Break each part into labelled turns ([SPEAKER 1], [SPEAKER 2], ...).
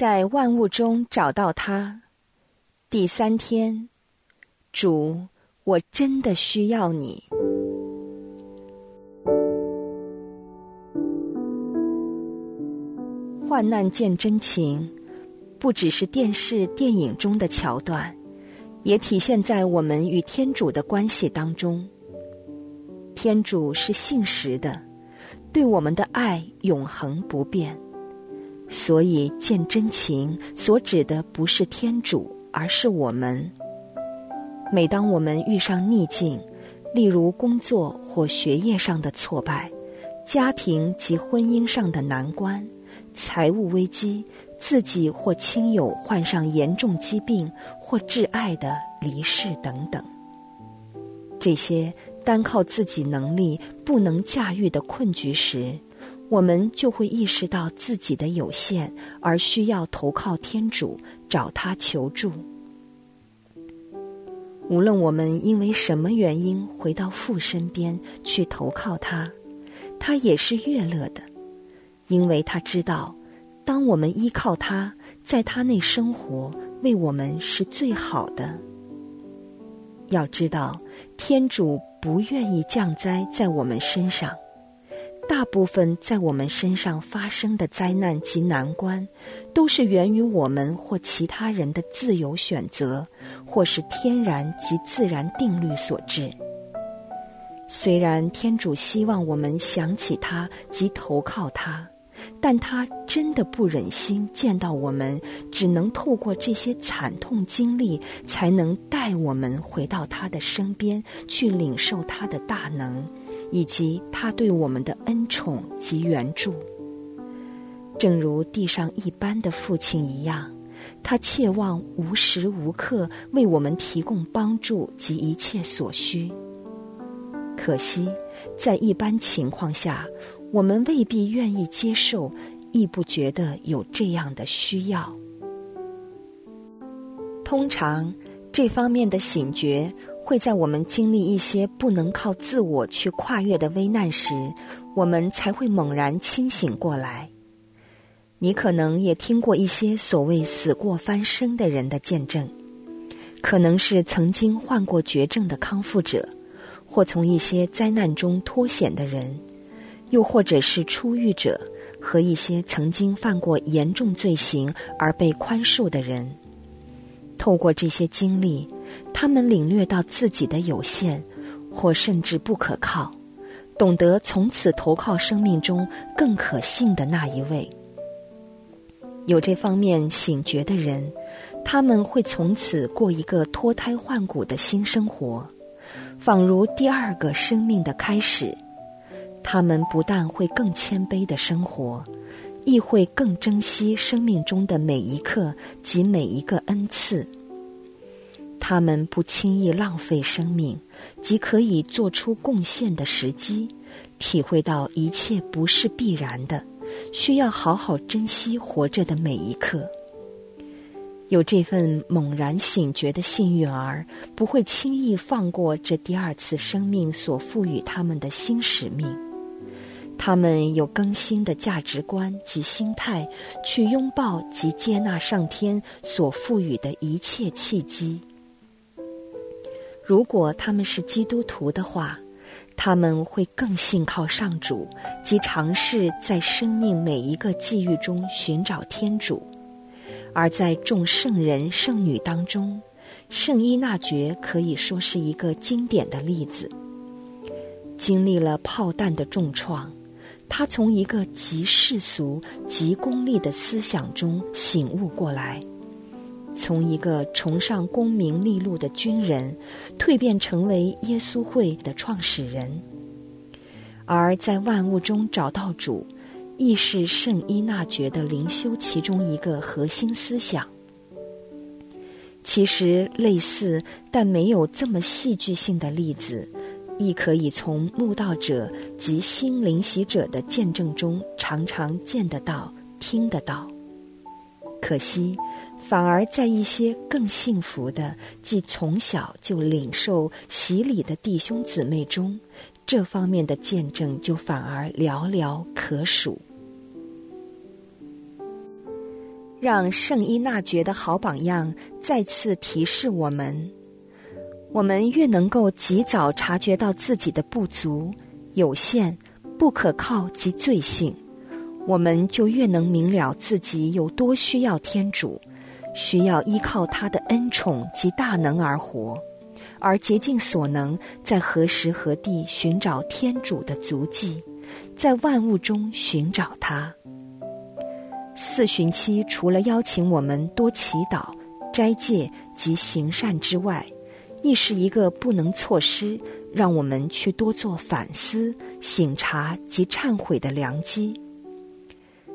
[SPEAKER 1] 在万物中找到他。第三天，主，我真的需要你。患难见真情，不只是电视、电影中的桥段，也体现在我们与天主的关系当中。天主是信实的，对我们的爱永恒不变。所以见真情所指的不是天主，而是我们。每当我们遇上逆境，例如工作或学业上的挫败，家庭及婚姻上的难关。财务危机，自己或亲友患上严重疾病，或挚爱的离世等等，这些单靠自己能力不能驾驭的困局时，我们就会意识到自己的有限，而需要投靠天主，找他求助。无论我们因为什么原因回到父身边去投靠他，他也是悦乐的。因为他知道，当我们依靠他，在他内生活，为我们是最好的。要知道，天主不愿意降灾在我们身上，大部分在我们身上发生的灾难及难关，都是源于我们或其他人的自由选择，或是天然及自然定律所致。虽然天主希望我们想起他及投靠他。但他真的不忍心见到我们，只能透过这些惨痛经历，才能带我们回到他的身边，去领受他的大能，以及他对我们的恩宠及援助。正如地上一般的父亲一样，他切望无时无刻为我们提供帮助及一切所需。可惜，在一般情况下。我们未必愿意接受，亦不觉得有这样的需要。通常，这方面的醒觉会在我们经历一些不能靠自我去跨越的危难时，我们才会猛然清醒过来。你可能也听过一些所谓“死过翻身”的人的见证，可能是曾经患过绝症的康复者，或从一些灾难中脱险的人。又或者是出狱者和一些曾经犯过严重罪行而被宽恕的人，透过这些经历，他们领略到自己的有限，或甚至不可靠，懂得从此投靠生命中更可信的那一位。有这方面醒觉的人，他们会从此过一个脱胎换骨的新生活，仿如第二个生命的开始。他们不但会更谦卑的生活，亦会更珍惜生命中的每一刻及每一个恩赐。他们不轻易浪费生命，即可以做出贡献的时机，体会到一切不是必然的，需要好好珍惜活着的每一刻。有这份猛然醒觉的幸运儿，不会轻易放过这第二次生命所赋予他们的新使命。他们有更新的价值观及心态，去拥抱及接纳上天所赋予的一切契机。如果他们是基督徒的话，他们会更信靠上主，即尝试在生命每一个际遇中寻找天主。而在众圣人圣女当中，圣依纳爵可以说是一个经典的例子。经历了炮弹的重创。他从一个极世俗、极功利的思想中醒悟过来，从一个崇尚功名利禄的军人蜕变成为耶稣会的创始人，而在万物中找到主，亦是圣依纳爵的灵修其中一个核心思想。其实，类似但没有这么戏剧性的例子。亦可以从慕道者及心灵习者的见证中常常见得到、听得到。可惜，反而在一些更幸福的、即从小就领受洗礼的弟兄姊妹中，这方面的见证就反而寥寥可数。让圣依纳爵的好榜样再次提示我们：我们越能够及早察觉到自己的不足、有限、不可靠及罪性，我们就越能明了自己有多需要天主，需要依靠他的恩宠及大能而活。而竭尽所能，在何时何地寻找天主的足迹，在万物中寻找他。四旬期除了邀请我们多祈祷、斋戒及行善之外，亦是一个不能错失，让我们去多做反思、醒察及忏悔的良机。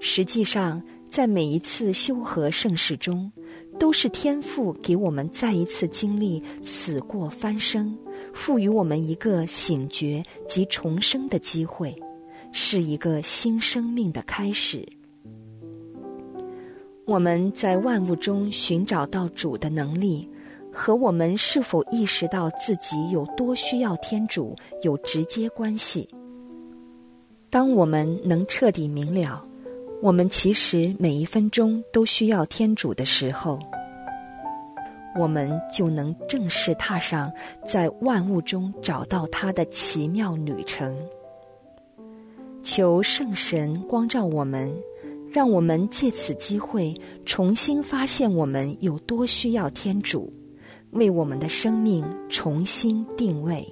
[SPEAKER 1] 实际上，在每一次修和盛世中，都是天父给我们再一次经历死过翻生，赋予我们一个醒觉及重生的机会，是一个新生命的开始。我们在万物中寻找到主的能力，和我们是否意识到自己有多需要天主有直接关系。当我们能彻底明了。我们其实每一分钟都需要天主的时候，我们就能正式踏上在万物中找到他的奇妙旅程。求圣神光照我们，让我们借此机会重新发现我们有多需要天主，为我们的生命重新定位。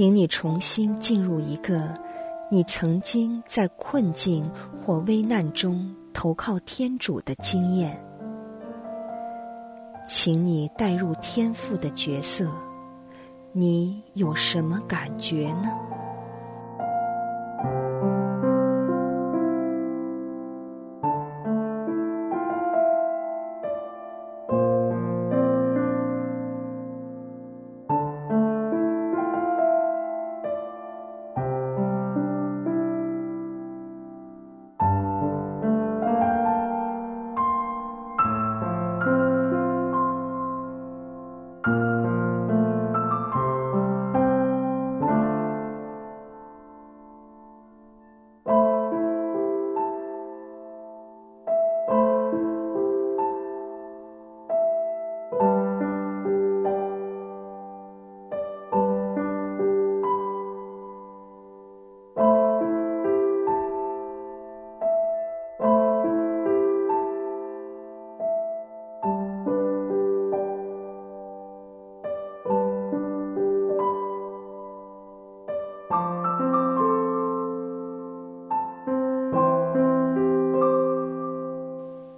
[SPEAKER 1] 请你重新进入一个你曾经在困境或危难中投靠天主的经验。请你带入天父的角色，你有什么感觉呢？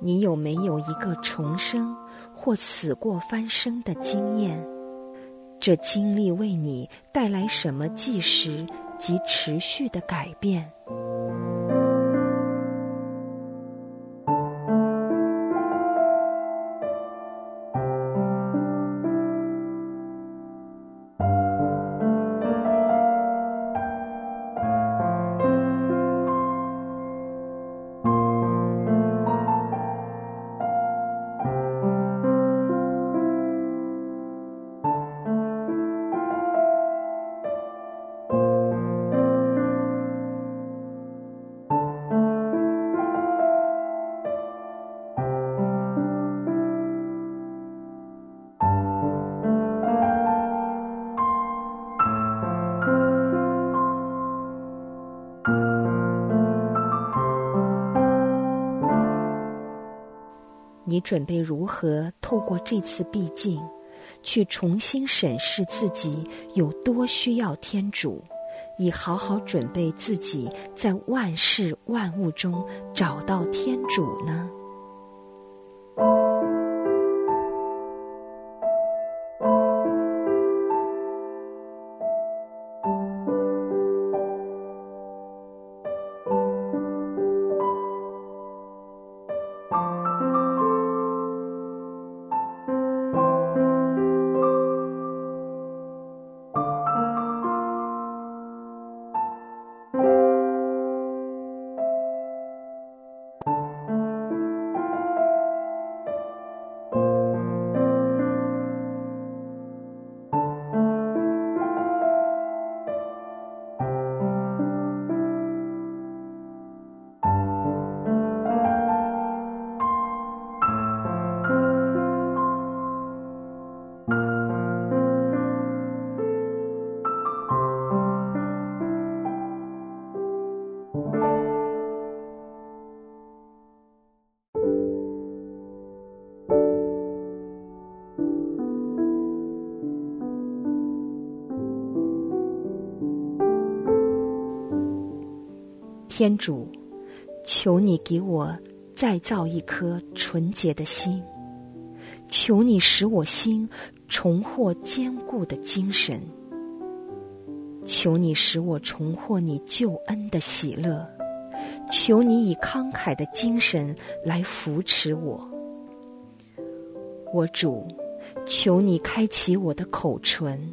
[SPEAKER 1] 你有没有一个重生或死过翻身的经验？这经历为你带来什么即时及持续的改变？你准备如何透过这次毕竟，去重新审视自己有多需要天主，以好好准备自己在万事万物中找到天主呢？天主，求你给我再造一颗纯洁的心，求你使我心重获坚固的精神，求你使我重获你救恩的喜乐，求你以慷慨的精神来扶持我，我主，求你开启我的口唇。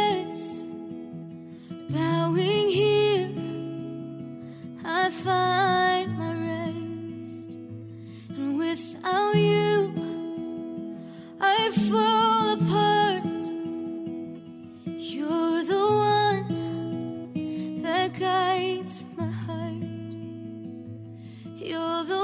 [SPEAKER 2] You're the